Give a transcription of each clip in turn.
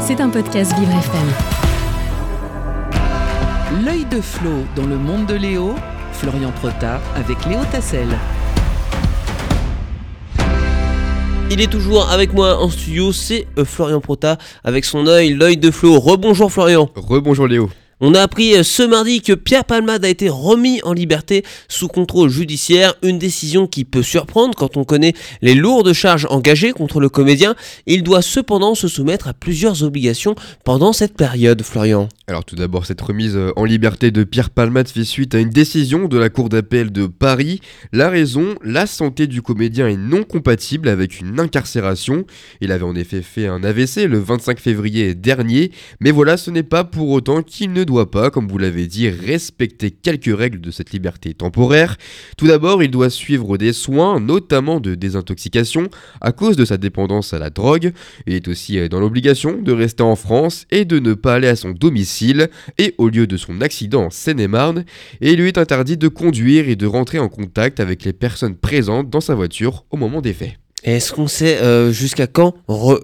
C'est un podcast Vivre FM. L'œil de Flo dans le monde de Léo, Florian Prota avec Léo Tassel. Il est toujours avec moi en studio, c'est euh, Florian Prota avec son œil, l'œil de Flo. Rebonjour Florian. Rebonjour Léo. On a appris euh, ce mardi que Pierre Palmade a été remis en liberté sous contrôle judiciaire, une décision qui peut surprendre quand on connaît les lourdes charges engagées contre le comédien. Il doit cependant se soumettre à plusieurs obligations pendant cette période, Florian. Alors tout d'abord, cette remise euh, en liberté de Pierre Palmade fait suite à une décision de la Cour d'appel de Paris. La raison, la santé du comédien est non compatible avec une incarcération. Il avait en effet fait un AVC le 25 février dernier, mais voilà, ce n'est pas pour autant qu'il ne doit pas, comme vous l'avez dit, respecter quelques règles de cette liberté temporaire. Tout d'abord, il doit suivre des soins, notamment de désintoxication, à cause de sa dépendance à la drogue. Il est aussi euh, dans l'obligation de rester en France et de ne pas aller à son domicile et au lieu de son accident en Seine-et-Marne. Et il lui est interdit de conduire et de rentrer en contact avec les personnes présentes dans sa voiture au moment des faits. Est-ce qu'on sait euh, jusqu'à quand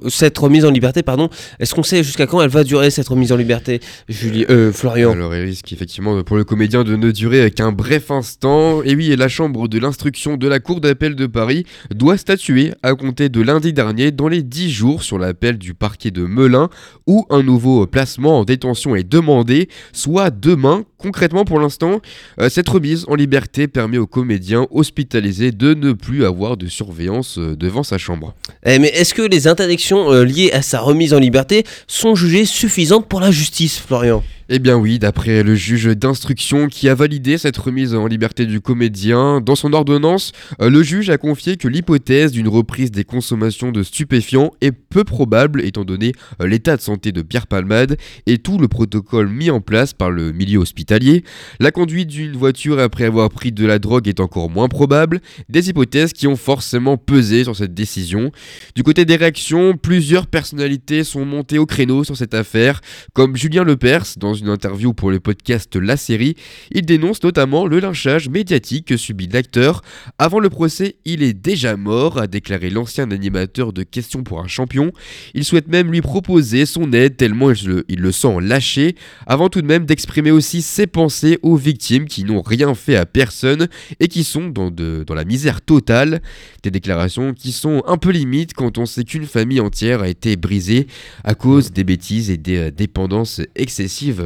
cette remise en liberté, pardon, est-ce qu'on sait jusqu'à quand elle va durer cette remise en liberté, Julie, euh, Florian Alors il risque effectivement pour le comédien de ne durer qu'un bref instant. Et oui, la chambre de l'instruction de la Cour d'appel de Paris doit statuer à compter de lundi dernier dans les 10 jours sur l'appel du parquet de Melun où un nouveau placement en détention est demandé, soit demain. Concrètement pour l'instant, euh, cette remise en liberté permet au comédien hospitalisé de ne plus avoir de surveillance euh, devant sa chambre. Eh, mais est-ce que les interdictions euh, liées à sa remise en liberté sont jugées suffisantes pour la justice, Florian? Eh bien oui, d'après le juge d'instruction qui a validé cette remise en liberté du comédien, dans son ordonnance, euh, le juge a confié que l'hypothèse d'une reprise des consommations de stupéfiants est peu probable étant donné euh, l'état de santé de Pierre Palmade et tout le protocole mis en place par le milieu hospitalier. La conduite d'une voiture après avoir pris de la drogue est encore moins probable, des hypothèses qui ont forcément pesé sur cette décision. Du côté des réactions, plusieurs personnalités sont montées au créneau sur cette affaire, comme Julien Lepers dans une interview pour le podcast La Série. Il dénonce notamment le lynchage médiatique que subit l'acteur. Avant le procès, il est déjà mort, a déclaré l'ancien animateur de Questions pour un champion. Il souhaite même lui proposer son aide tellement il le, sent lâché, avant tout de même d'exprimer aussi ses pensées aux victimes qui n'ont rien fait à personne et qui sont dans la misère totale. Des déclarations qui sont un peu limites quand on sait qu'une famille entière a été brisée à cause des bêtises et des euh, dépendances excessives